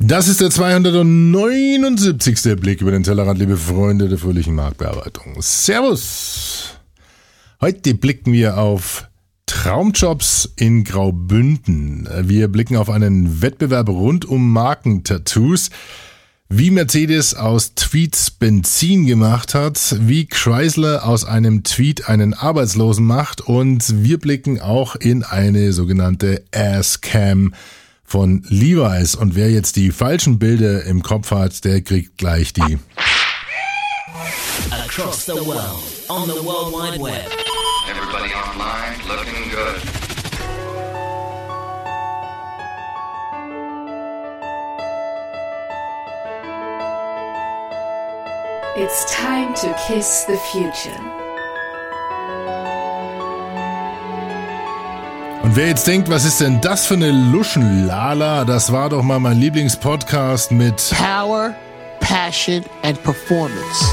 Das ist der 279. Blick über den Tellerrand, liebe Freunde der fröhlichen Marktbearbeitung. Servus! Heute blicken wir auf Traumjobs in Graubünden. Wir blicken auf einen Wettbewerb rund um Markentattoos wie Mercedes aus Tweets Benzin gemacht hat, wie Chrysler aus einem Tweet einen Arbeitslosen macht und wir blicken auch in eine sogenannte Ass-Cam von Levi's. Und wer jetzt die falschen Bilder im Kopf hat, der kriegt gleich die. Across the world, on the World Wide Web. Everybody online looking good. It's time to kiss the future. Wer jetzt denkt, was ist denn das für eine Luschenlala, das war doch mal mein Lieblingspodcast mit Power, Passion and Performance.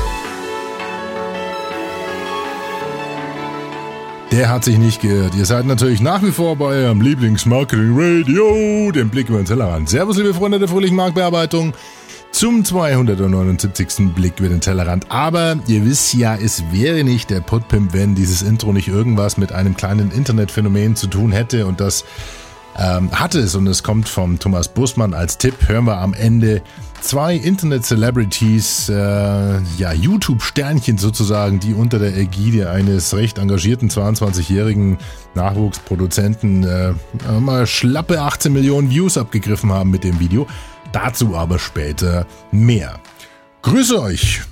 Der hat sich nicht geirrt. Ihr seid natürlich nach wie vor bei eurem Lieblingsmarketing Radio, dem Blick über den Tellerrand. Servus, liebe Freunde der fröhlichen Marktbearbeitung zum 279. Blick über den Tellerrand. Aber ihr wisst ja, es wäre nicht der Putpimp, wenn dieses Intro nicht irgendwas mit einem kleinen Internetphänomen zu tun hätte und das ähm, hat es und es kommt vom Thomas Bussmann als Tipp. Hören wir am Ende zwei Internet-Celebrities, äh, ja, YouTube-Sternchen sozusagen, die unter der Ägide eines recht engagierten 22-jährigen Nachwuchsproduzenten äh, mal schlappe 18 Millionen Views abgegriffen haben mit dem Video. Dazu aber später mehr. Grüße euch!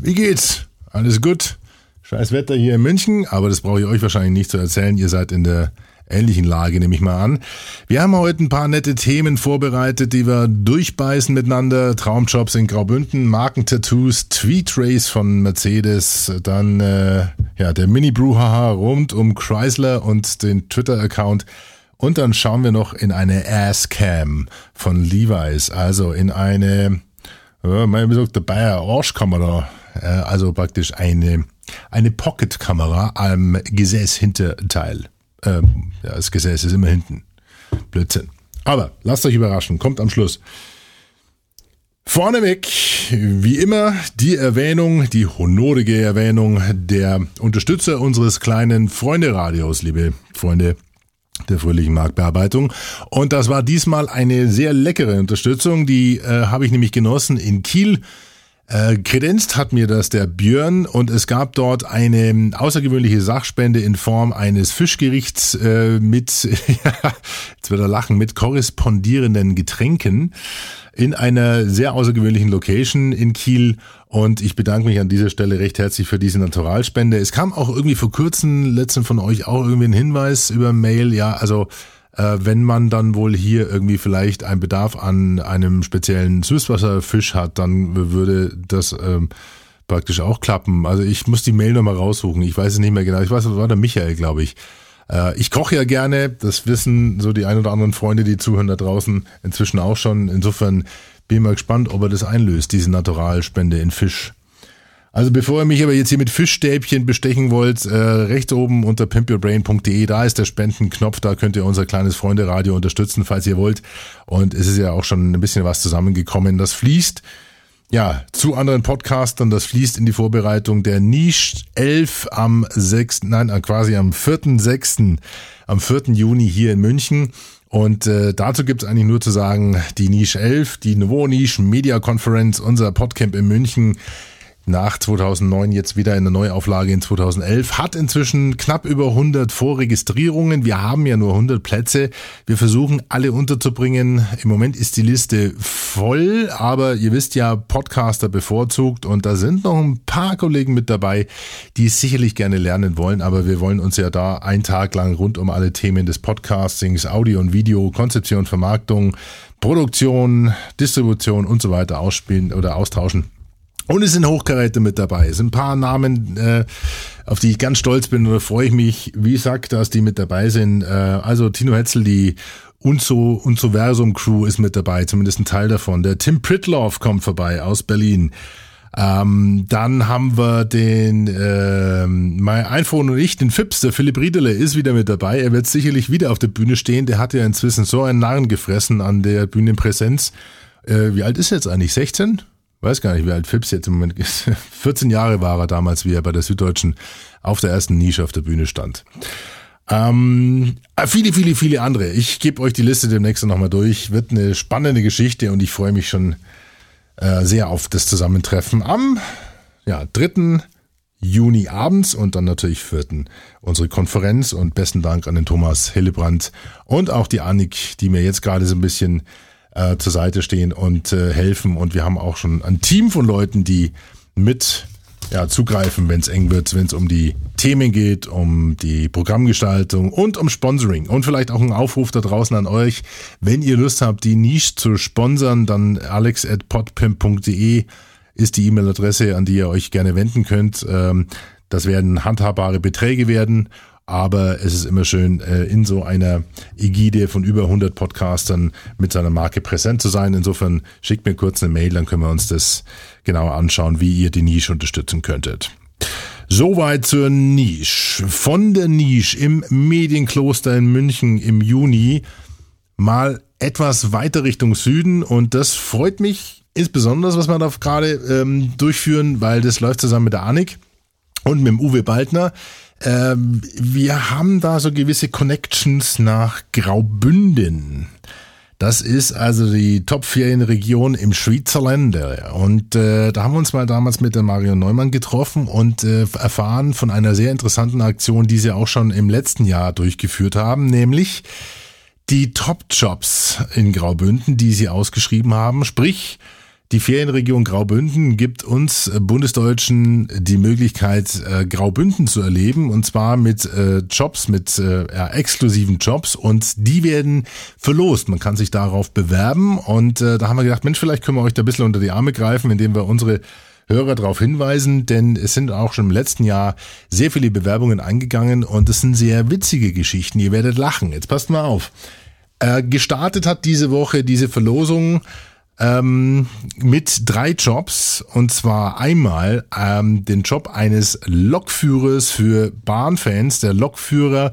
Wie geht's? Alles gut? Scheiß Wetter hier in München, aber das brauche ich euch wahrscheinlich nicht zu erzählen. Ihr seid in der ähnlichen Lage, nehme ich mal an. Wir haben heute ein paar nette Themen vorbereitet, die wir durchbeißen miteinander. Traumjobs in Graubünden, Markentattoos, Tweet Race von Mercedes, dann äh, ja der Mini-Brouhaha rund um Chrysler und den Twitter-Account und dann schauen wir noch in eine Ass-Cam von Levi's, also in eine, äh, wie sagt der Bayer, Arschkamera, äh, also praktisch eine, eine Pocket-Kamera am Gesäßhinterteil. Ähm, ja, das Gesäß ist immer hinten. Blödsinn. Aber lasst euch überraschen, kommt am Schluss. Vorneweg, wie immer, die Erwähnung, die honorige Erwähnung der Unterstützer unseres kleinen Freunde-Radios, liebe Freunde der fröhlichen Marktbearbeitung. Und das war diesmal eine sehr leckere Unterstützung. Die äh, habe ich nämlich genossen in Kiel. Äh, kredenzt hat mir das der Björn und es gab dort eine außergewöhnliche Sachspende in Form eines Fischgerichts äh, mit, jetzt wird er lachen, mit korrespondierenden Getränken in einer sehr außergewöhnlichen Location in Kiel und ich bedanke mich an dieser Stelle recht herzlich für diese Naturalspende. Es kam auch irgendwie vor kurzem, letzten von euch auch irgendwie ein Hinweis über Mail, ja, also äh, wenn man dann wohl hier irgendwie vielleicht einen Bedarf an einem speziellen Süßwasserfisch hat, dann würde das ähm, praktisch auch klappen. Also ich muss die Mail nochmal raussuchen. Ich weiß es nicht mehr genau. Ich weiß, das war der Michael, glaube ich. Äh, ich koche ja gerne, das wissen so die ein oder anderen Freunde, die zuhören da draußen inzwischen auch schon. Insofern bin mal gespannt, ob er das einlöst, diese Naturalspende in Fisch. Also bevor ihr mich aber jetzt hier mit Fischstäbchen bestechen wollt, äh, rechts oben unter pimpyourbrain.de, da ist der Spendenknopf, da könnt ihr unser kleines Freunde-Radio unterstützen, falls ihr wollt. Und es ist ja auch schon ein bisschen was zusammengekommen. Das fließt ja, zu anderen Podcastern, das fließt in die Vorbereitung der Niche 11 am 6., nein, äh, quasi am 4.6., am 4. Juni hier in München. Und äh, dazu gibt's eigentlich nur zu sagen, die Niche 11, die Nouveau Niche Media Conference, unser Podcamp in München, nach 2009 jetzt wieder in der Neuauflage in 2011, hat inzwischen knapp über 100 Vorregistrierungen. Wir haben ja nur 100 Plätze. Wir versuchen alle unterzubringen. Im Moment ist die Liste voll, aber ihr wisst ja, Podcaster bevorzugt und da sind noch ein paar Kollegen mit dabei, die es sicherlich gerne lernen wollen, aber wir wollen uns ja da einen Tag lang rund um alle Themen des Podcastings, Audio und Video, Konzeption, Vermarktung, Produktion, Distribution und so weiter ausspielen oder austauschen. Und es sind Hochkaräte mit dabei. Es sind ein paar Namen, äh, auf die ich ganz stolz bin da freue ich mich, wie gesagt, dass die mit dabei sind. Äh, also Tino Hetzel, die Unzo, Unzoversum Crew ist mit dabei, zumindest ein Teil davon. Der Tim Pritloff kommt vorbei aus Berlin. Ähm, dann haben wir den ähm, mein iPhone und ich, den Fips, der Philipp Riedele ist wieder mit dabei. Er wird sicherlich wieder auf der Bühne stehen. Der hat ja inzwischen so einen Narren gefressen an der Bühnenpräsenz. Äh, wie alt ist er jetzt eigentlich? 16? Weiß gar nicht, wie alt Fips jetzt im Moment ist. 14 Jahre war er damals, wie er bei der Süddeutschen auf der ersten Nische auf der Bühne stand. Ähm, äh, viele, viele, viele andere. Ich gebe euch die Liste demnächst nochmal durch. Wird eine spannende Geschichte und ich freue mich schon äh, sehr auf das Zusammentreffen am ja, 3. Juni abends und dann natürlich 4. unsere Konferenz und besten Dank an den Thomas Hillebrand und auch die Annik, die mir jetzt gerade so ein bisschen äh, zur Seite stehen und äh, helfen und wir haben auch schon ein Team von Leuten, die mit ja, zugreifen, wenn es eng wird, wenn es um die Themen geht, um die Programmgestaltung und um Sponsoring. Und vielleicht auch ein Aufruf da draußen an euch, wenn ihr Lust habt, die Nische zu sponsern, dann alex at podpimp.de ist die E-Mail-Adresse, an die ihr euch gerne wenden könnt. Ähm, das werden handhabbare Beträge werden aber es ist immer schön, äh, in so einer Ägide von über 100 Podcastern mit seiner Marke präsent zu sein. Insofern schickt mir kurz eine Mail, dann können wir uns das genauer anschauen, wie ihr die Nische unterstützen könntet. Soweit zur Nische. Von der Nische im Medienkloster in München im Juni mal etwas weiter Richtung Süden und das freut mich insbesondere, was wir da gerade ähm, durchführen, weil das läuft zusammen mit der Annik und mit dem Uwe Baldner. Ähm, wir haben da so gewisse Connections nach Graubünden. Das ist also die Top-Ferienregion im Schweizerland. Und äh, da haben wir uns mal damals mit der Mario Neumann getroffen und äh, erfahren von einer sehr interessanten Aktion, die sie auch schon im letzten Jahr durchgeführt haben, nämlich die Top-Jobs in Graubünden, die sie ausgeschrieben haben. Sprich, die Ferienregion Graubünden gibt uns äh, Bundesdeutschen die Möglichkeit, äh, Graubünden zu erleben und zwar mit äh, Jobs, mit ja, exklusiven Jobs und die werden verlost. Man kann sich darauf bewerben und da haben wir gedacht, Mensch, vielleicht können wir euch da ein bisschen unter die Arme greifen, indem wir unsere Hörer darauf hinweisen, denn es sind auch schon im letzten Jahr sehr viele Bewerbungen eingegangen und es sind sehr witzige Geschichten. Ihr werdet lachen. Jetzt passt mal auf. Äh, gestartet hat diese Woche diese Verlosung ähm, mit drei Jobs und zwar einmal ähm, den Job eines Lokführers für Bahnfans, der Lokführer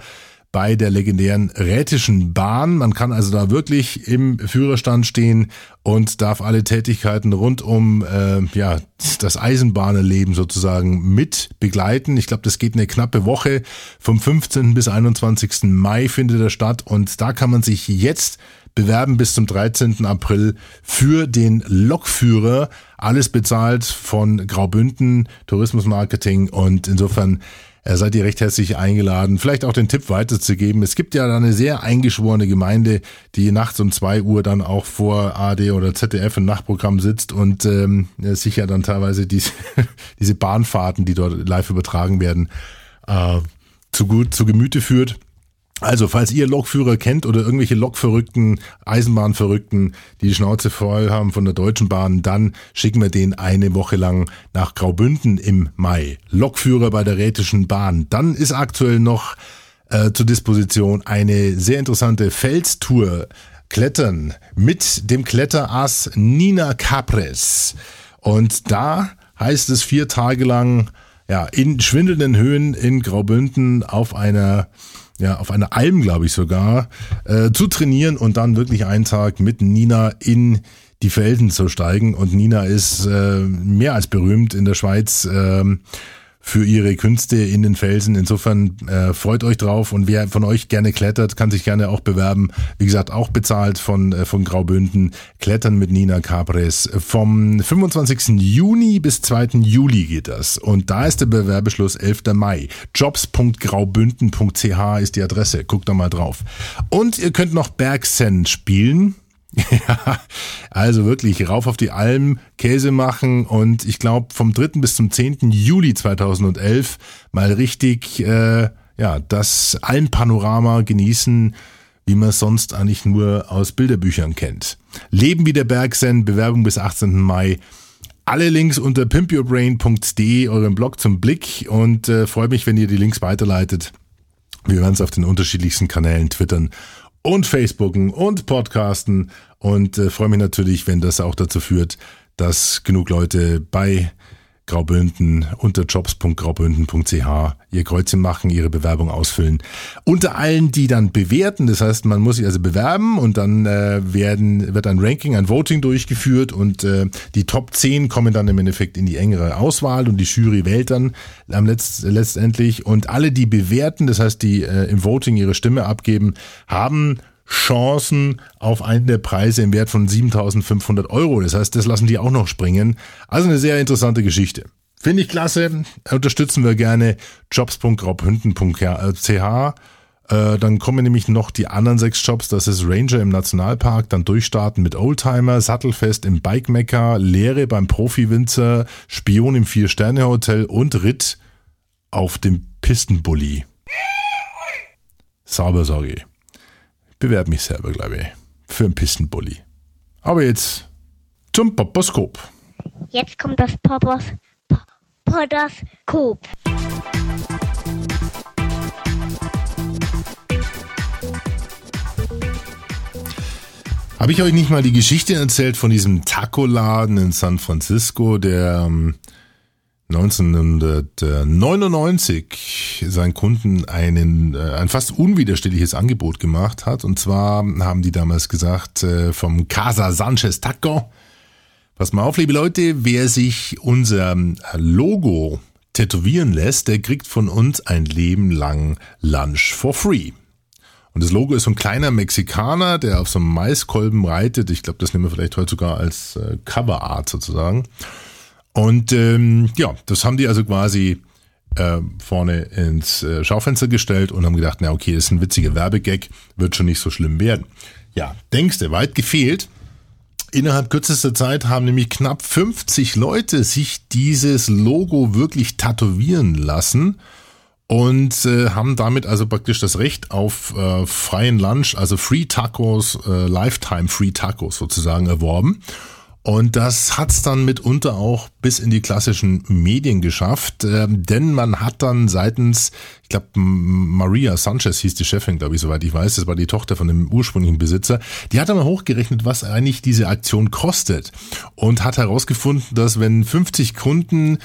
bei der legendären Rätischen Bahn. Man kann also da wirklich im Führerstand stehen und darf alle Tätigkeiten rund um äh, ja das Eisenbahnerleben sozusagen mit begleiten. Ich glaube, das geht eine knappe Woche. Vom 15. bis 21. Mai findet er statt und da kann man sich jetzt bewerben bis zum 13. April für den Lokführer. Alles bezahlt von Graubünden, Tourismusmarketing und insofern äh, seid ihr recht herzlich eingeladen, vielleicht auch den Tipp weiterzugeben. Es gibt ja da eine sehr eingeschworene Gemeinde, die nachts um zwei Uhr dann auch vor AD oder ZDF im Nachtprogramm sitzt und ähm, sich ja dann teilweise diese, diese Bahnfahrten, die dort live übertragen werden, äh, zu gut zu Gemüte führt. Also, falls ihr Lokführer kennt oder irgendwelche Lokverrückten, Eisenbahnverrückten, die die Schnauze voll haben von der Deutschen Bahn, dann schicken wir den eine Woche lang nach Graubünden im Mai. Lokführer bei der Rätischen Bahn. Dann ist aktuell noch äh, zur Disposition eine sehr interessante Felstour Klettern mit dem Kletterass Nina Capres. Und da heißt es vier Tage lang, ja, in schwindelnden Höhen in Graubünden auf einer ja, auf einer Alm, glaube ich sogar, äh, zu trainieren und dann wirklich einen Tag mit Nina in die Felden zu steigen. Und Nina ist äh, mehr als berühmt in der Schweiz. Äh, für ihre Künste in den Felsen. Insofern äh, freut euch drauf und wer von euch gerne klettert, kann sich gerne auch bewerben. Wie gesagt, auch bezahlt von, äh, von Graubünden. Klettern mit Nina Capres. Vom 25. Juni bis 2. Juli geht das. Und da ist der Bewerbeschluss 11. Mai. Jobs.graubünden.ch ist die Adresse. Guckt da mal drauf. Und ihr könnt noch Bergsen spielen. Ja, also wirklich rauf auf die Alm, Käse machen und ich glaube vom 3. bis zum 10. Juli 2011 mal richtig äh, ja, das Almpanorama genießen, wie man es sonst eigentlich nur aus Bilderbüchern kennt. Leben wie der Bergsen, Bewerbung bis 18. Mai. Alle Links unter pimpyourbrain.de, eurem Blog zum Blick und äh, freue mich, wenn ihr die Links weiterleitet. Wir werden es auf den unterschiedlichsten Kanälen twittern und Facebooken und Podcasten. Und äh, freue mich natürlich, wenn das auch dazu führt, dass genug Leute bei Graubünden unter jobs.graubünden.ch ihr Kreuzchen machen, ihre Bewerbung ausfüllen. Unter allen, die dann bewerten, das heißt, man muss sich also bewerben und dann äh, werden, wird ein Ranking, ein Voting durchgeführt und äh, die Top 10 kommen dann im Endeffekt in die engere Auswahl und die Jury wählt dann am letzt, letztendlich und alle, die bewerten, das heißt, die äh, im Voting ihre Stimme abgeben, haben Chancen auf einen der Preise im Wert von 7500 Euro. Das heißt, das lassen die auch noch springen. Also eine sehr interessante Geschichte. Finde ich klasse. Unterstützen wir gerne jobs.graubhünden.ch. Äh, dann kommen nämlich noch die anderen sechs Jobs. Das ist Ranger im Nationalpark, dann Durchstarten mit Oldtimer, Sattelfest im Bike Mecca, Lehre beim Profi-Winzer, Spion im Vier-Sterne-Hotel und Ritt auf dem Pistenbully. Sauber, sage bewerbe mich selber, glaube ich, für einen Pistenbully. Aber jetzt zum Poposkop. Jetzt kommt das Popos, Podoskop. Habe ich euch nicht mal die Geschichte erzählt von diesem Taco-Laden in San Francisco, der ähm, 1999 seinen Kunden einen, äh, ein fast unwiderstehliches Angebot gemacht hat. Und zwar haben die damals gesagt, äh, vom Casa Sanchez Taco, pass mal auf, liebe Leute, wer sich unser Logo tätowieren lässt, der kriegt von uns ein Leben lang Lunch for free. Und das Logo ist so ein kleiner Mexikaner, der auf so einem Maiskolben reitet. Ich glaube, das nehmen wir vielleicht heute sogar als äh, Coverart sozusagen. Und ähm, ja, das haben die also quasi äh, vorne ins äh, Schaufenster gestellt und haben gedacht, na okay, ist ein witziger Werbegag, wird schon nicht so schlimm werden. Ja, denkste, weit gefehlt. Innerhalb kürzester Zeit haben nämlich knapp 50 Leute sich dieses Logo wirklich tätowieren lassen und äh, haben damit also praktisch das Recht auf äh, freien Lunch, also Free Tacos, äh, Lifetime Free Tacos sozusagen erworben. Und das hat's dann mitunter auch bis in die klassischen Medien geschafft, äh, denn man hat dann seitens, ich glaube, Maria Sanchez hieß die Chefin, glaube ich, soweit ich weiß, das war die Tochter von dem ursprünglichen Besitzer, die hat dann mal hochgerechnet, was eigentlich diese Aktion kostet und hat herausgefunden, dass wenn 50 Kunden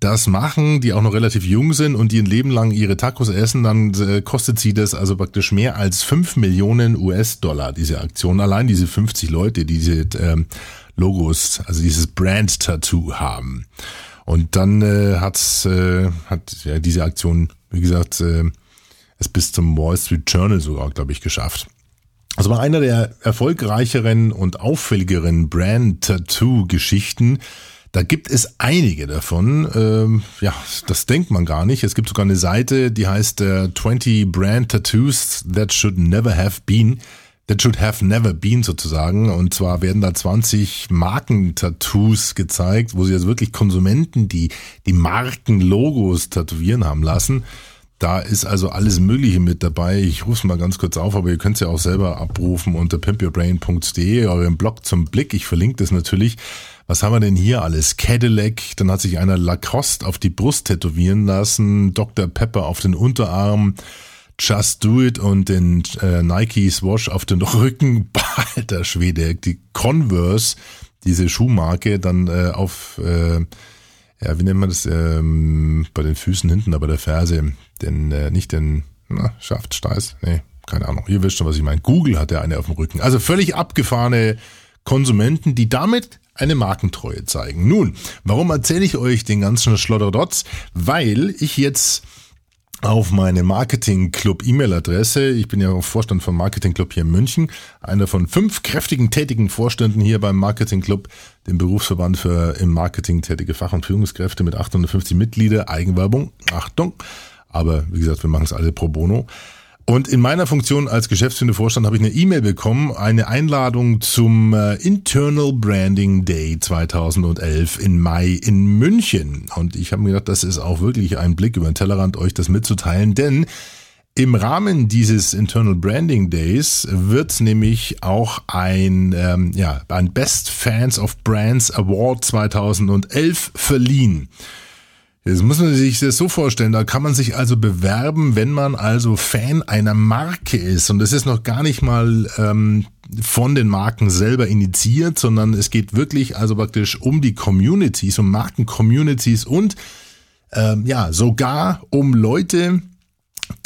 das machen, die auch noch relativ jung sind und die ein Leben lang ihre Tacos essen, dann äh, kostet sie das also praktisch mehr als 5 Millionen US-Dollar, diese Aktion. Allein diese 50 Leute, die diese ähm, Logos, also dieses Brand-Tattoo haben. Und dann äh, hat's, äh, hat ja diese Aktion, wie gesagt, äh, es bis zum Wall Street Journal sogar, glaube ich, geschafft. Also war einer der erfolgreicheren und auffälligeren Brand-Tattoo-Geschichten. Da gibt es einige davon. Ähm, ja, das denkt man gar nicht. Es gibt sogar eine Seite, die heißt äh, 20 Brand Tattoos That Should Never Have Been. That should have never been sozusagen. Und zwar werden da 20 Markentattoos gezeigt, wo sie jetzt wirklich Konsumenten, die die Markenlogos tätowieren haben lassen. Da ist also alles Mögliche mit dabei. Ich rufe es mal ganz kurz auf, aber ihr könnt es ja auch selber abrufen unter pimpyourbrain.de, eurem Blog zum Blick. Ich verlinke das natürlich. Was haben wir denn hier alles? Cadillac, dann hat sich einer Lacoste auf die Brust tätowieren lassen, Dr. Pepper auf den Unterarm, Just Do It und den äh, Nike Swash auf den Rücken. Alter Schwede, die Converse, diese Schuhmarke, dann äh, auf, äh, ja, wie nennt man das, ähm, bei den Füßen hinten, aber der Ferse, den, äh, nicht den, na, Schaft, Steiß, nee, keine Ahnung, ihr wisst schon, was ich meine. Google hat ja eine auf dem Rücken. Also völlig abgefahrene Konsumenten, die damit eine Markentreue zeigen. Nun, warum erzähle ich euch den ganzen Schlotterdotz? Weil ich jetzt auf meine Marketing Club E-Mail-Adresse. Ich bin ja auch Vorstand vom Marketing Club hier in München, einer von fünf kräftigen tätigen Vorständen hier beim Marketing Club, dem Berufsverband für im Marketing tätige Fach- und Führungskräfte mit 850 Mitglieder. Eigenwerbung, Achtung. Aber wie gesagt, wir machen es alle pro bono. Und in meiner Funktion als geschäftsführender Vorstand habe ich eine E-Mail bekommen, eine Einladung zum äh, Internal Branding Day 2011 in Mai in München. Und ich habe mir gedacht, das ist auch wirklich ein Blick über den Tellerrand, euch das mitzuteilen, denn im Rahmen dieses Internal Branding Days wird nämlich auch ein, ähm, ja, ein Best Fans of Brands Award 2011 verliehen. Das muss man sich das so vorstellen. Da kann man sich also bewerben, wenn man also Fan einer Marke ist. Und das ist noch gar nicht mal ähm, von den Marken selber initiiert, sondern es geht wirklich also praktisch um die Communities, um Marken-Communities und ähm, ja, sogar um Leute,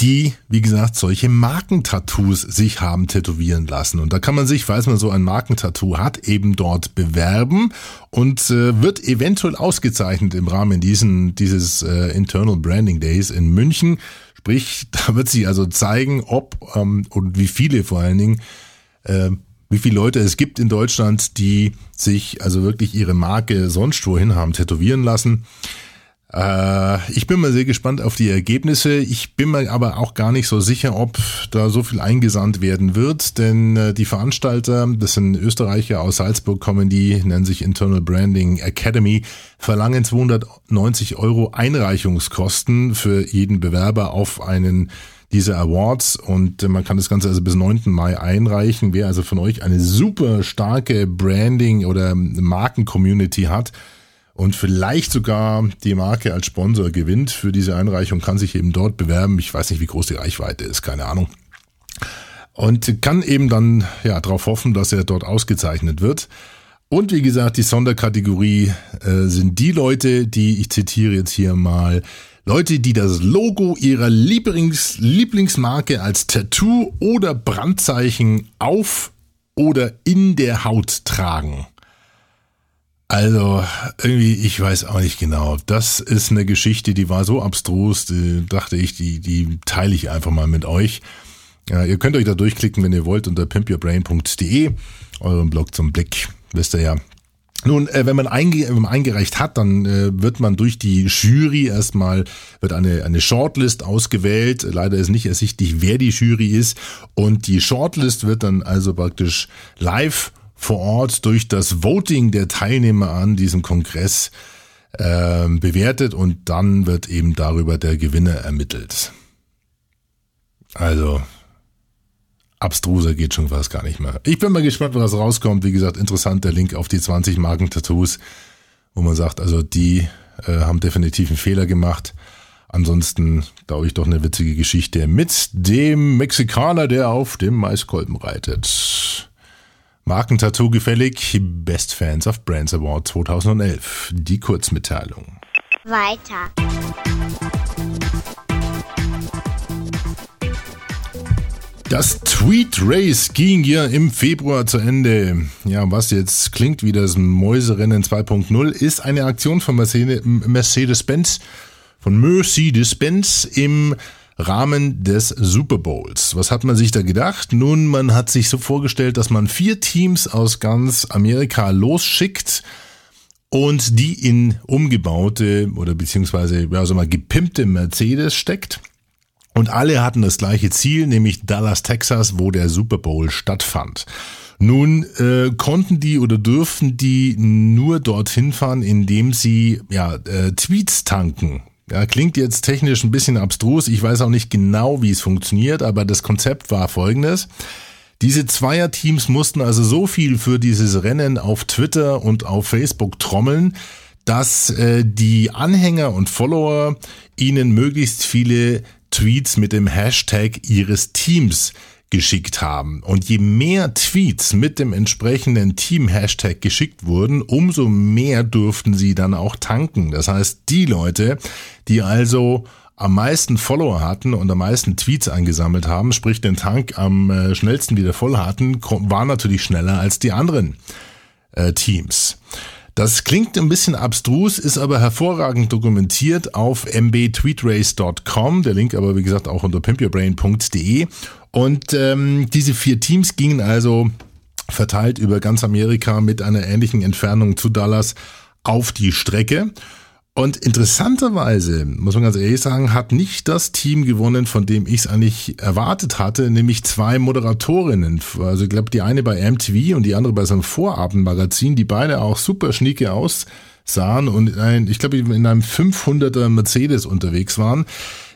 die, wie gesagt, solche Markentattoos sich haben tätowieren lassen. Und da kann man sich, falls man so ein Markentattoo hat, eben dort bewerben und äh, wird eventuell ausgezeichnet im Rahmen diesen, dieses äh, Internal Branding Days in München. Sprich, da wird sich also zeigen, ob ähm, und wie viele vor allen Dingen, äh, wie viele Leute es gibt in Deutschland, die sich also wirklich ihre Marke sonst wohin haben tätowieren lassen. Äh, ich bin mal sehr gespannt auf die Ergebnisse. Ich bin mir aber auch gar nicht so sicher, ob da so viel eingesandt werden wird, denn äh, die Veranstalter, das sind Österreicher aus Salzburg kommen, die nennen sich Internal Branding Academy, verlangen 290 Euro Einreichungskosten für jeden Bewerber auf einen dieser Awards und man kann das Ganze also bis 9. Mai einreichen. Wer also von euch eine super starke Branding oder Marken-Community hat, und vielleicht sogar die Marke als Sponsor gewinnt für diese Einreichung, kann sich eben dort bewerben. Ich weiß nicht, wie groß die Reichweite ist, keine Ahnung. Und kann eben dann ja darauf hoffen, dass er dort ausgezeichnet wird. Und wie gesagt, die Sonderkategorie äh, sind die Leute, die, ich zitiere jetzt hier mal, Leute, die das Logo ihrer Lieblings Lieblingsmarke als Tattoo oder Brandzeichen auf oder in der Haut tragen. Also, irgendwie, ich weiß auch nicht genau. Das ist eine Geschichte, die war so abstrus, die dachte ich, die, die teile ich einfach mal mit euch. Ja, ihr könnt euch da durchklicken, wenn ihr wollt, unter pimpyourbrain.de, euren Blog zum Blick, wisst ihr ja. Nun, äh, wenn, man einge wenn man eingereicht hat, dann äh, wird man durch die Jury erstmal, wird eine, eine Shortlist ausgewählt. Leider ist nicht ersichtlich, wer die Jury ist. Und die Shortlist wird dann also praktisch live vor Ort durch das Voting der Teilnehmer an diesem Kongress äh, bewertet und dann wird eben darüber der Gewinner ermittelt. Also abstruser geht schon fast gar nicht mehr. Ich bin mal gespannt, was rauskommt. Wie gesagt, interessant der Link auf die 20 Marken-Tattoos, wo man sagt, also die äh, haben definitiv einen Fehler gemacht. Ansonsten glaube ich doch eine witzige Geschichte mit dem Mexikaner, der auf dem Maiskolben reitet. Markentattoo gefällig, Best Fans of Brands Award 2011. Die Kurzmitteilung. Weiter. Das Tweet Race ging ja im Februar zu Ende. Ja, was jetzt klingt wie das Mäuserennen 2.0, ist eine Aktion von Mercedes-Benz, von Mercedes-Benz im Rahmen des Super Bowls. Was hat man sich da gedacht? Nun, man hat sich so vorgestellt, dass man vier Teams aus ganz Amerika losschickt und die in umgebaute oder beziehungsweise ja, so mal gepimpte Mercedes steckt. Und alle hatten das gleiche Ziel, nämlich Dallas, Texas, wo der Super Bowl stattfand. Nun äh, konnten die oder dürften die nur dorthin fahren, indem sie ja äh, Tweets tanken. Ja, klingt jetzt technisch ein bisschen abstrus. Ich weiß auch nicht genau, wie es funktioniert, aber das Konzept war folgendes. Diese Zweierteams mussten also so viel für dieses Rennen auf Twitter und auf Facebook trommeln, dass äh, die Anhänger und Follower ihnen möglichst viele Tweets mit dem Hashtag ihres Teams geschickt haben. Und je mehr Tweets mit dem entsprechenden Team-Hashtag geschickt wurden, umso mehr durften sie dann auch tanken. Das heißt, die Leute, die also am meisten Follower hatten und am meisten Tweets eingesammelt haben, sprich den Tank am äh, schnellsten wieder voll hatten, waren natürlich schneller als die anderen äh, Teams. Das klingt ein bisschen abstrus, ist aber hervorragend dokumentiert auf mbtweetrace.com. Der Link aber, wie gesagt, auch unter pimpyourbrain.de. Und ähm, diese vier Teams gingen also verteilt über ganz Amerika mit einer ähnlichen Entfernung zu Dallas auf die Strecke. Und interessanterweise, muss man ganz ehrlich sagen, hat nicht das Team gewonnen, von dem ich es eigentlich erwartet hatte, nämlich zwei Moderatorinnen. Also ich glaube, die eine bei MTV und die andere bei so einem Vorabendmagazin, die beide auch super schnieke aussahen und in ein, ich glaube, in einem 500er Mercedes unterwegs waren.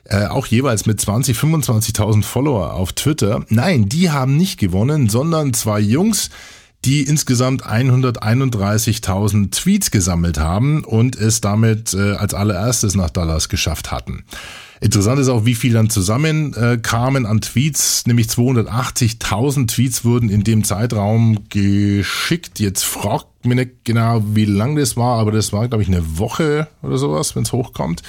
Äh, auch jeweils mit 20, 25.000 Follower auf Twitter. Nein, die haben nicht gewonnen, sondern zwei Jungs, die insgesamt 131.000 Tweets gesammelt haben und es damit äh, als allererstes nach Dallas geschafft hatten. Interessant ist auch, wie viel dann zusammenkamen äh, an Tweets, nämlich 280.000 Tweets wurden in dem Zeitraum geschickt. Jetzt fragt mich nicht genau, wie lang das war, aber das war, glaube ich, eine Woche oder sowas, wenn es hochkommt.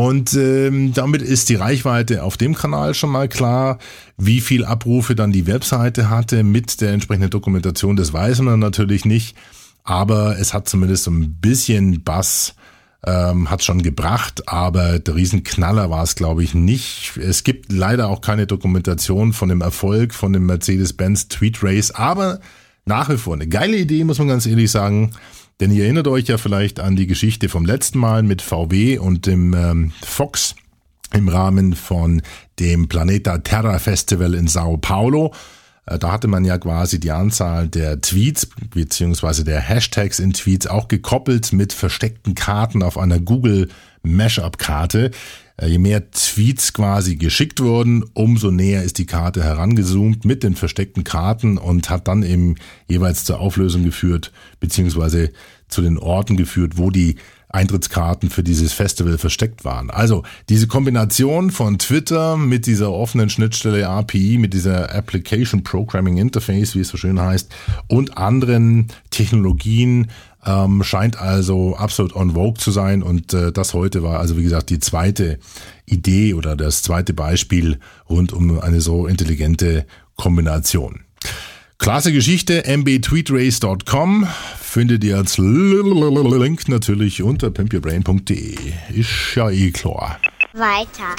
Und ähm, damit ist die Reichweite auf dem Kanal schon mal klar. Wie viel Abrufe dann die Webseite hatte mit der entsprechenden Dokumentation, das weiß man natürlich nicht. Aber es hat zumindest so ein bisschen Bass ähm, hat schon gebracht, aber der Riesenknaller war es, glaube ich, nicht. Es gibt leider auch keine Dokumentation von dem Erfolg von dem Mercedes-Benz Tweet Race, aber nach wie vor eine geile Idee, muss man ganz ehrlich sagen. Denn ihr erinnert euch ja vielleicht an die Geschichte vom letzten Mal mit VW und dem ähm, Fox im Rahmen von dem Planeta Terra Festival in Sao Paulo. Äh, da hatte man ja quasi die Anzahl der Tweets beziehungsweise der Hashtags in Tweets auch gekoppelt mit versteckten Karten auf einer Google Mashup-Karte. Äh, je mehr Tweets quasi geschickt wurden, umso näher ist die Karte herangezoomt mit den versteckten Karten und hat dann eben jeweils zur Auflösung geführt, beziehungsweise zu den Orten geführt, wo die Eintrittskarten für dieses Festival versteckt waren. Also diese Kombination von Twitter mit dieser offenen Schnittstelle API, mit dieser Application Programming Interface, wie es so schön heißt, und anderen Technologien ähm, scheint also absolut on vogue zu sein. Und äh, das heute war also wie gesagt die zweite Idee oder das zweite Beispiel rund um eine so intelligente Kombination. Klasse Geschichte, mbtweetrace.com findet ihr als Link natürlich unter pimpyourbrain.de. Ist ja eh klar. Weiter.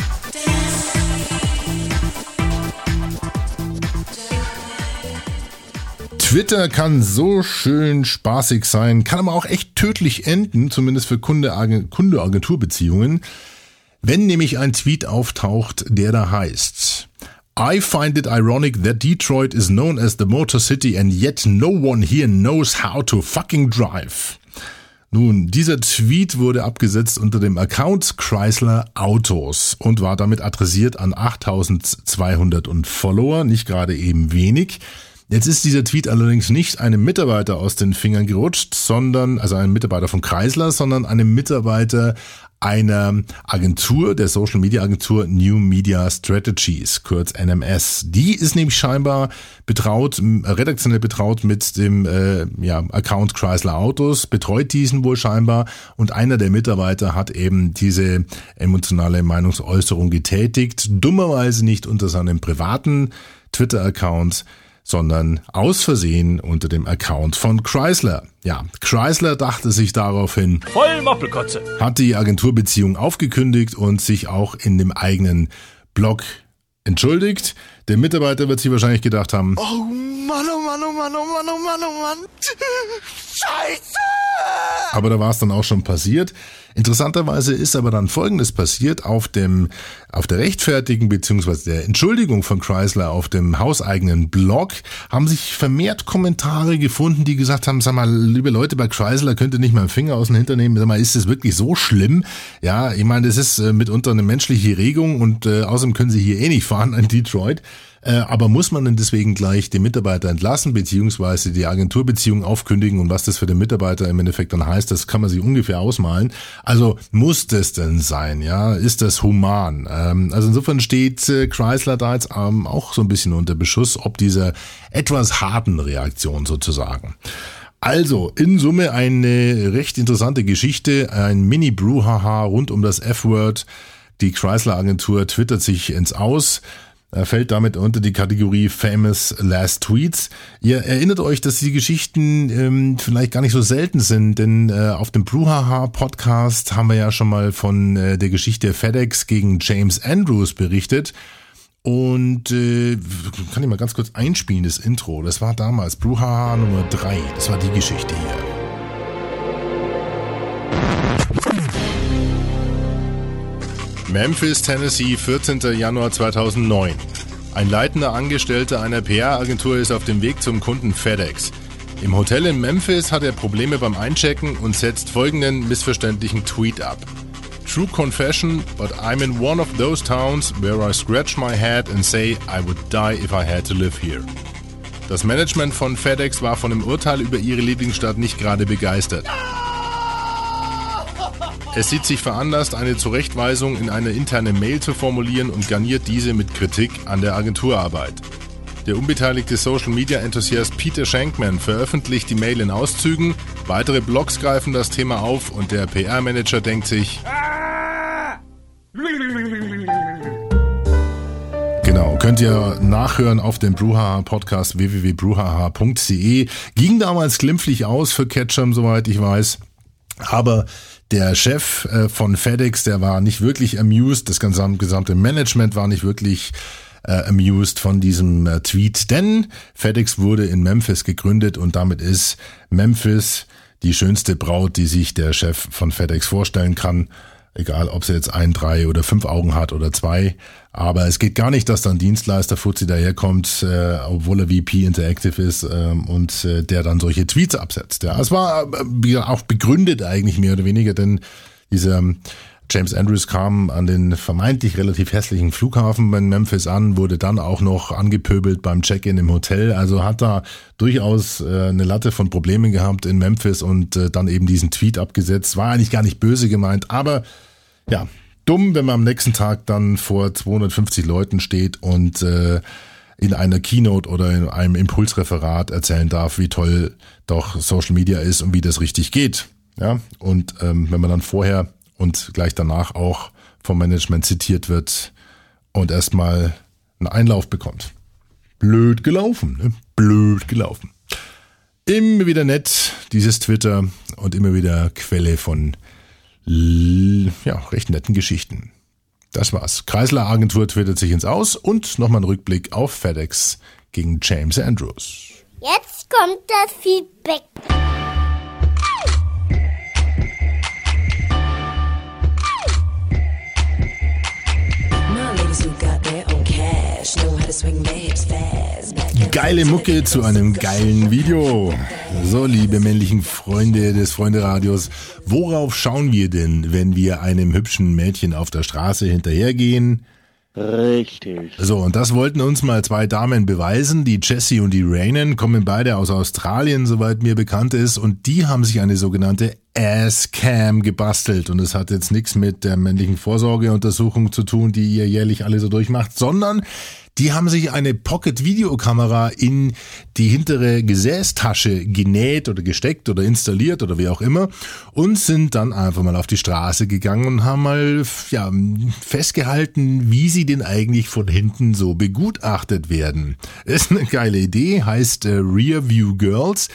Twitter kann so schön spaßig sein, kann aber auch echt tödlich enden, zumindest für Kunde-Agenturbeziehungen, wenn nämlich ein Tweet auftaucht, der da heißt, I find it ironic that Detroit is known as the Motor City and yet no one here knows how to fucking drive. Nun, dieser Tweet wurde abgesetzt unter dem Account Chrysler Autos und war damit adressiert an 8200 und Follower, nicht gerade eben wenig. Jetzt ist dieser Tweet allerdings nicht einem Mitarbeiter aus den Fingern gerutscht, sondern, also einem Mitarbeiter von Chrysler, sondern einem Mitarbeiter einer Agentur, der Social Media Agentur New Media Strategies, kurz NMS. Die ist nämlich scheinbar betraut, redaktionell betraut mit dem äh, ja, Account Chrysler Autos, betreut diesen wohl scheinbar und einer der Mitarbeiter hat eben diese emotionale Meinungsäußerung getätigt, dummerweise nicht unter seinem privaten Twitter-Account, sondern aus Versehen unter dem Account von Chrysler. Ja, Chrysler dachte sich daraufhin, voll Moppelkotze, hat die Agenturbeziehung aufgekündigt und sich auch in dem eigenen Blog entschuldigt. Der Mitarbeiter wird sich wahrscheinlich gedacht haben, Oh Mann, oh Mann, oh Mann, oh Mann, oh Mann, oh Mann. Scheiße! Aber da war es dann auch schon passiert. Interessanterweise ist aber dann Folgendes passiert auf dem, auf der Rechtfertigung beziehungsweise der Entschuldigung von Chrysler auf dem hauseigenen Blog haben sich vermehrt Kommentare gefunden, die gesagt haben, sag mal, liebe Leute bei Chrysler könnt ihr nicht mal einen Finger aus dem Hintern nehmen, sag mal, ist das wirklich so schlimm? Ja, ich meine, das ist äh, mitunter eine menschliche Regung und äh, außerdem können sie hier eh nicht fahren in Detroit. Äh, aber muss man denn deswegen gleich den Mitarbeiter entlassen, beziehungsweise die Agenturbeziehung aufkündigen und was das für den Mitarbeiter im Endeffekt dann heißt, das kann man sich ungefähr ausmalen. Also muss das denn sein, ja? Ist das human? Ähm, also insofern steht äh, Chrysler da jetzt ähm, auch so ein bisschen unter Beschuss, ob dieser etwas harten Reaktion sozusagen. Also, in Summe eine recht interessante Geschichte, ein Mini-Brouhaha rund um das F-Word. Die Chrysler-Agentur twittert sich ins Aus. Er fällt damit unter die Kategorie Famous Last Tweets. Ihr erinnert euch, dass die Geschichten ähm, vielleicht gar nicht so selten sind, denn äh, auf dem Brouhaha Podcast haben wir ja schon mal von äh, der Geschichte FedEx gegen James Andrews berichtet. Und äh, kann ich mal ganz kurz einspielen, das Intro. Das war damals Brouhaha Nummer drei. Das war die Geschichte hier. Memphis, Tennessee, 14. Januar 2009. Ein leitender Angestellter einer PR-Agentur ist auf dem Weg zum Kunden FedEx. Im Hotel in Memphis hat er Probleme beim Einchecken und setzt folgenden missverständlichen Tweet ab. True confession, but I'm in one of those towns where I scratch my head and say I would die if I had to live here. Das Management von FedEx war von dem Urteil über ihre Lieblingsstadt nicht gerade begeistert. Es sieht sich veranlasst, eine Zurechtweisung in eine interne Mail zu formulieren und garniert diese mit Kritik an der Agenturarbeit. Der unbeteiligte Social Media Enthusiast Peter Shankman veröffentlicht die Mail in Auszügen, weitere Blogs greifen das Thema auf und der PR-Manager denkt sich, Genau, könnt ihr nachhören auf dem Bruhaha Podcast www.bruhaha.de. Ging damals glimpflich aus für Ketchum, soweit ich weiß. Aber der Chef äh, von FedEx, der war nicht wirklich amused. Das gesamte Management war nicht wirklich äh, amused von diesem äh, Tweet, denn FedEx wurde in Memphis gegründet und damit ist Memphis die schönste Braut, die sich der Chef von FedEx vorstellen kann. Egal, ob sie jetzt ein, drei oder fünf Augen hat oder zwei. Aber es geht gar nicht, dass dann Dienstleister Fuzzi daherkommt, äh, obwohl er VP Interactive ist ähm, und äh, der dann solche Tweets absetzt. Ja, es war äh, auch begründet eigentlich mehr oder weniger, denn dieser James Andrews kam an den vermeintlich relativ hässlichen Flughafen in Memphis an, wurde dann auch noch angepöbelt beim Check-in im Hotel. Also hat da durchaus äh, eine Latte von Problemen gehabt in Memphis und äh, dann eben diesen Tweet abgesetzt. War eigentlich gar nicht böse gemeint, aber ja, dumm, wenn man am nächsten Tag dann vor 250 Leuten steht und äh, in einer Keynote oder in einem Impulsreferat erzählen darf, wie toll doch Social Media ist und wie das richtig geht. Ja, und ähm, wenn man dann vorher und gleich danach auch vom Management zitiert wird und erstmal einen Einlauf bekommt. Blöd gelaufen, ne? blöd gelaufen. Immer wieder nett, dieses Twitter und immer wieder Quelle von ja, recht netten Geschichten. Das war's. Kreisler Agentur twittert sich ins Aus und nochmal ein Rückblick auf FedEx gegen James Andrews. Jetzt kommt das Feedback. Geile Mucke zu einem geilen Video. So, liebe männlichen Freunde des Freunderadios, worauf schauen wir denn, wenn wir einem hübschen Mädchen auf der Straße hinterhergehen? Richtig. So, und das wollten uns mal zwei Damen beweisen. Die Jessie und die Rainan kommen beide aus Australien, soweit mir bekannt ist. Und die haben sich eine sogenannte Ass-Cam gebastelt. Und es hat jetzt nichts mit der männlichen Vorsorgeuntersuchung zu tun, die ihr jährlich alle so durchmacht, sondern die haben sich eine Pocket-Videokamera in die hintere Gesäßtasche genäht oder gesteckt oder installiert oder wie auch immer und sind dann einfach mal auf die Straße gegangen und haben mal ja, festgehalten, wie sie denn eigentlich von hinten so begutachtet werden. Ist eine geile Idee, heißt äh, Rear Girls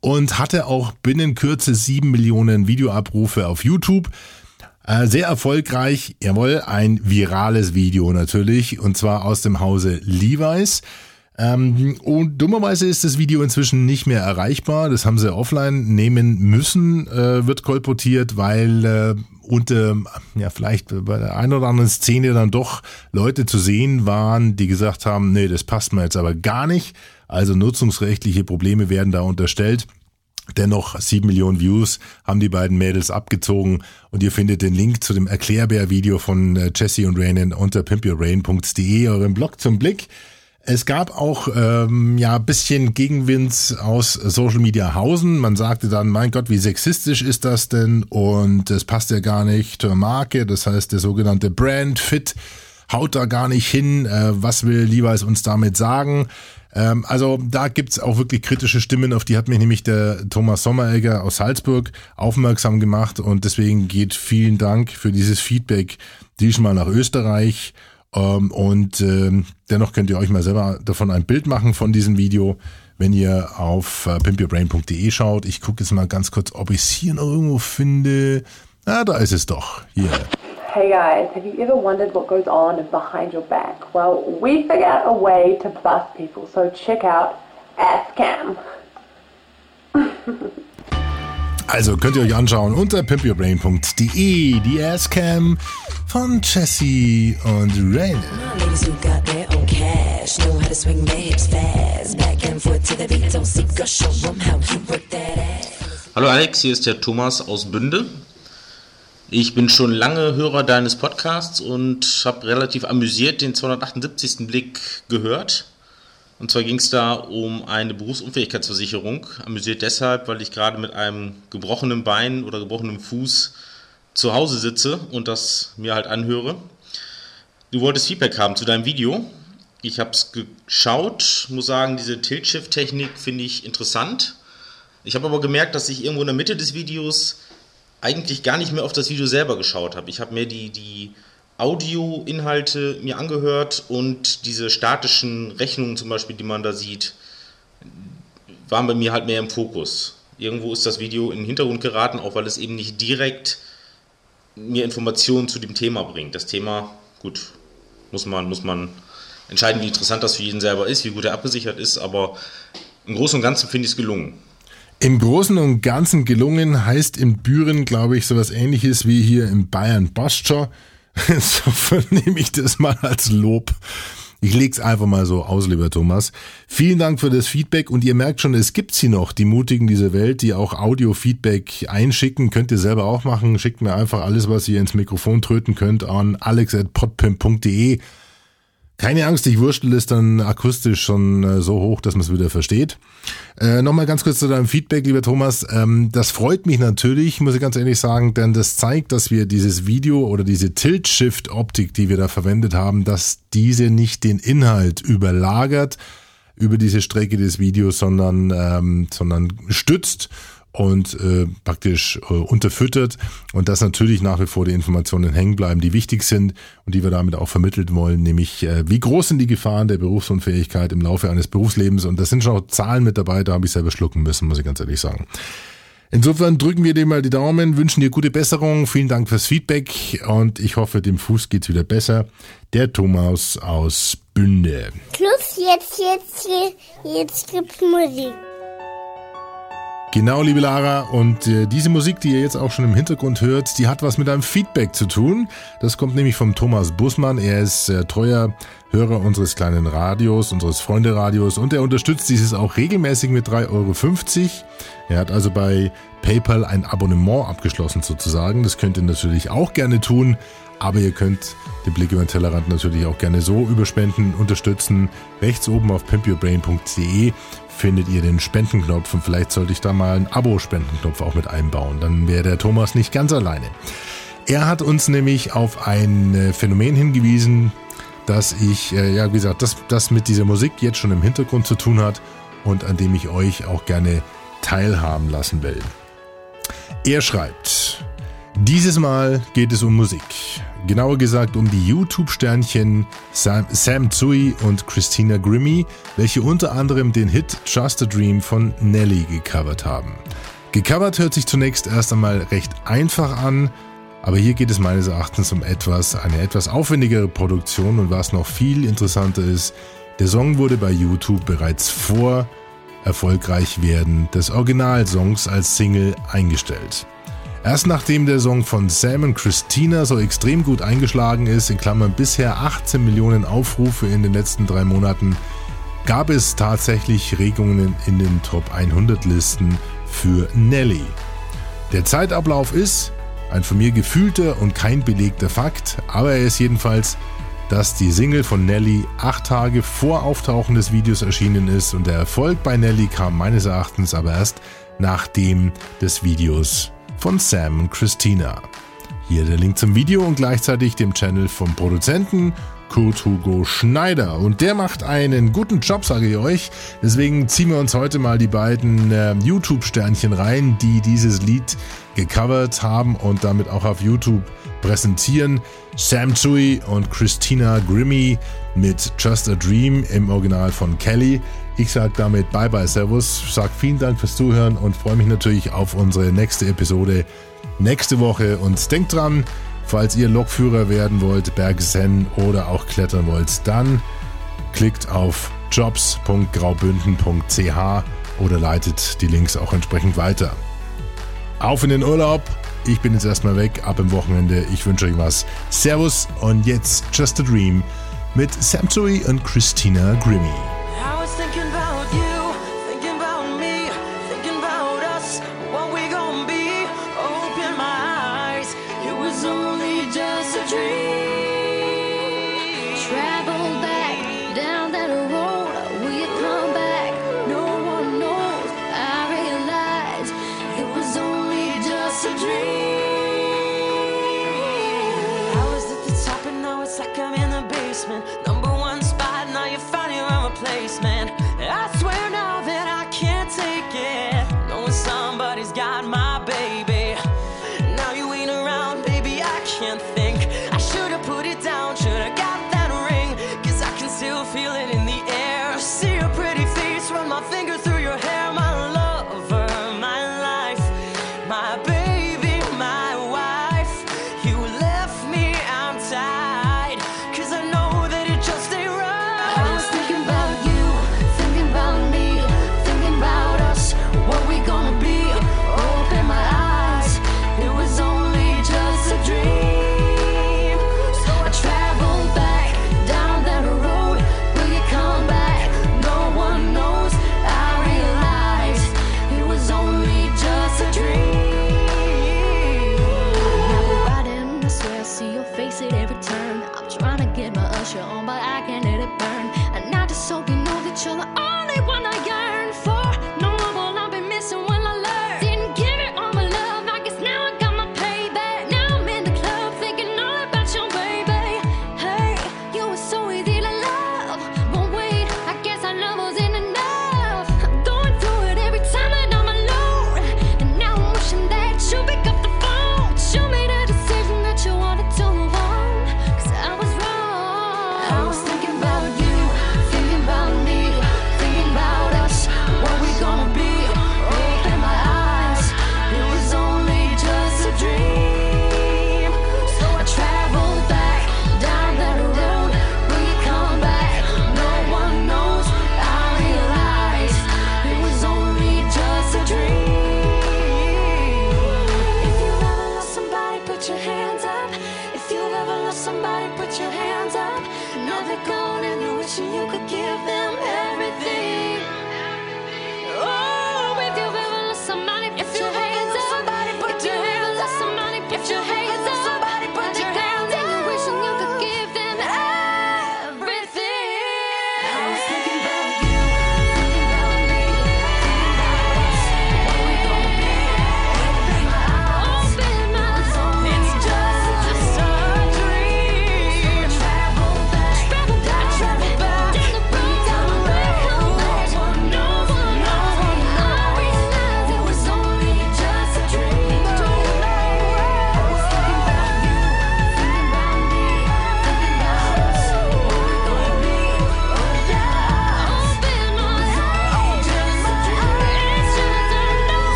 und hatte auch binnen Kürze sieben Millionen Videoabrufe auf YouTube. Äh, sehr erfolgreich, jawohl, ein virales Video natürlich, und zwar aus dem Hause Levi's. Ähm, und dummerweise ist das Video inzwischen nicht mehr erreichbar. Das haben sie offline nehmen müssen, äh, wird kolportiert, weil äh, unter, ja, vielleicht bei der einen oder anderen Szene dann doch Leute zu sehen waren, die gesagt haben, nee, das passt mir jetzt aber gar nicht. Also nutzungsrechtliche Probleme werden da unterstellt. Dennoch sieben Millionen Views haben die beiden Mädels abgezogen und ihr findet den Link zu dem Erklärbär-Video von äh, Jesse und Rainen unter pimpyourrain.de, eurem Blog zum Blick. Es gab auch ähm, ja bisschen Gegenwind aus Social Media Hausen. Man sagte dann, mein Gott, wie sexistisch ist das denn? Und es passt ja gar nicht zur Marke. Das heißt, der sogenannte Brand Fit haut da gar nicht hin. Äh, was will Levi's uns damit sagen? Ähm, also da gibt's auch wirklich kritische Stimmen, auf die hat mich nämlich der Thomas Sommeregger aus Salzburg aufmerksam gemacht und deswegen geht vielen Dank für dieses Feedback diesmal nach Österreich. Ähm, und ähm, dennoch könnt ihr euch mal selber davon ein Bild machen von diesem Video, wenn ihr auf äh, pimpyourbrain.de schaut. Ich gucke jetzt mal ganz kurz, ob ich es hier noch irgendwo finde. Ah, da ist es doch. Hier. Hey guys, have you ever wondered what goes on behind your back? Well, we figured out a way to bust people, so check out Askcam. Also könnt ihr euch anschauen unter pimpyourbrain.de, die Askcam von Jessie und Rain. Hallo Alex, hier ist der Thomas aus Bünde. Ich bin schon lange Hörer deines Podcasts und habe relativ amüsiert den 278. Blick gehört. Und zwar ging es da um eine Berufsunfähigkeitsversicherung. Amüsiert deshalb, weil ich gerade mit einem gebrochenen Bein oder gebrochenem Fuß zu Hause sitze und das mir halt anhöre. Du wolltest Feedback haben zu deinem Video. Ich habe es geschaut, muss sagen, diese Tilt-Shift-Technik finde ich interessant. Ich habe aber gemerkt, dass ich irgendwo in der Mitte des Videos eigentlich gar nicht mehr auf das Video selber geschaut habe. Ich habe mir die, die Audio-Inhalte mir angehört und diese statischen Rechnungen zum Beispiel, die man da sieht, waren bei mir halt mehr im Fokus. Irgendwo ist das Video in den Hintergrund geraten, auch weil es eben nicht direkt mir Informationen zu dem Thema bringt. Das Thema, gut, muss man, muss man entscheiden, wie interessant das für jeden selber ist, wie gut er abgesichert ist, aber im Großen und Ganzen finde ich es gelungen. Im Großen und Ganzen gelungen heißt in Büren, glaube ich, sowas ähnliches wie hier in Bayern Bastscher. Insofern nehme ich das mal als Lob. Ich leg's einfach mal so aus, lieber Thomas. Vielen Dank für das Feedback und ihr merkt schon, es gibt sie noch, die Mutigen dieser Welt, die auch Audio-Feedback einschicken. Könnt ihr selber auch machen. Schickt mir einfach alles, was ihr ins Mikrofon tröten könnt an alex.podpimp.de. Keine Angst, ich wurstel es dann akustisch schon äh, so hoch, dass man es wieder versteht. Äh, Nochmal ganz kurz zu deinem Feedback, lieber Thomas. Ähm, das freut mich natürlich, muss ich ganz ehrlich sagen, denn das zeigt, dass wir dieses Video oder diese Tilt-Shift-Optik, die wir da verwendet haben, dass diese nicht den Inhalt überlagert über diese Strecke des Videos, sondern, ähm, sondern stützt und äh, praktisch äh, unterfüttert und dass natürlich nach wie vor die Informationen hängen bleiben, die wichtig sind und die wir damit auch vermittelt wollen, nämlich äh, wie groß sind die Gefahren der Berufsunfähigkeit im Laufe eines Berufslebens und da sind schon auch Zahlen mit dabei, da habe ich selber schlucken müssen, muss ich ganz ehrlich sagen. Insofern drücken wir dir mal die Daumen, wünschen dir gute Besserung, vielen Dank fürs Feedback und ich hoffe, dem Fuß geht's wieder besser. Der Thomas aus Bünde. Plus jetzt, jetzt, jetzt gibt's Musik. Genau, liebe Lara. Und äh, diese Musik, die ihr jetzt auch schon im Hintergrund hört, die hat was mit einem Feedback zu tun. Das kommt nämlich vom Thomas Bussmann. Er ist äh, treuer Hörer unseres kleinen Radios, unseres Freunde-Radios und er unterstützt dieses auch regelmäßig mit 3,50 Euro. Er hat also bei PayPal ein Abonnement abgeschlossen sozusagen. Das könnt ihr natürlich auch gerne tun. Aber ihr könnt den Blick über den Tellerrand natürlich auch gerne so überspenden, unterstützen. Rechts oben auf pimpyourbrain.de findet ihr den Spendenknopf und vielleicht sollte ich da mal einen Abo-Spendenknopf auch mit einbauen. Dann wäre der Thomas nicht ganz alleine. Er hat uns nämlich auf ein äh, Phänomen hingewiesen, dass ich, äh, ja, wie gesagt, das, das mit dieser Musik jetzt schon im Hintergrund zu tun hat und an dem ich euch auch gerne teilhaben lassen will. Er schreibt, dieses Mal geht es um Musik. Genauer gesagt um die YouTube-Sternchen Sam, Sam Tsui und Christina Grimmie, welche unter anderem den Hit Just a Dream von Nelly gecovert haben. Gecovert hört sich zunächst erst einmal recht einfach an, aber hier geht es meines Erachtens um etwas, eine etwas aufwendigere Produktion und was noch viel interessanter ist, der Song wurde bei YouTube bereits vor erfolgreich werden des Originalsongs als Single eingestellt. Erst nachdem der Song von Sam und Christina so extrem gut eingeschlagen ist, in Klammern bisher 18 Millionen Aufrufe in den letzten drei Monaten, gab es tatsächlich Regungen in den Top 100 Listen für Nelly. Der Zeitablauf ist ein von mir gefühlter und kein belegter Fakt, aber er ist jedenfalls, dass die Single von Nelly acht Tage vor Auftauchen des Videos erschienen ist und der Erfolg bei Nelly kam meines Erachtens aber erst nachdem des Videos von Sam und Christina. Hier der Link zum Video und gleichzeitig dem Channel vom Produzenten Kurt Hugo Schneider. Und der macht einen guten Job, sage ich euch. Deswegen ziehen wir uns heute mal die beiden äh, YouTube-Sternchen rein, die dieses Lied gecovert haben und damit auch auf YouTube präsentieren. Sam Tsui und Christina Grimmie mit Just a Dream im Original von Kelly. Ich sage damit Bye bye Servus, sag vielen Dank fürs Zuhören und freue mich natürlich auf unsere nächste Episode nächste Woche. Und denkt dran, falls ihr Lokführer werden wollt, Bergsen oder auch klettern wollt, dann klickt auf jobs.graubünden.ch oder leitet die Links auch entsprechend weiter. Auf in den Urlaub. Ich bin jetzt erstmal weg, ab im Wochenende. Ich wünsche euch was. Servus und jetzt Just a Dream mit Sam Zoe und Christina Grimmie.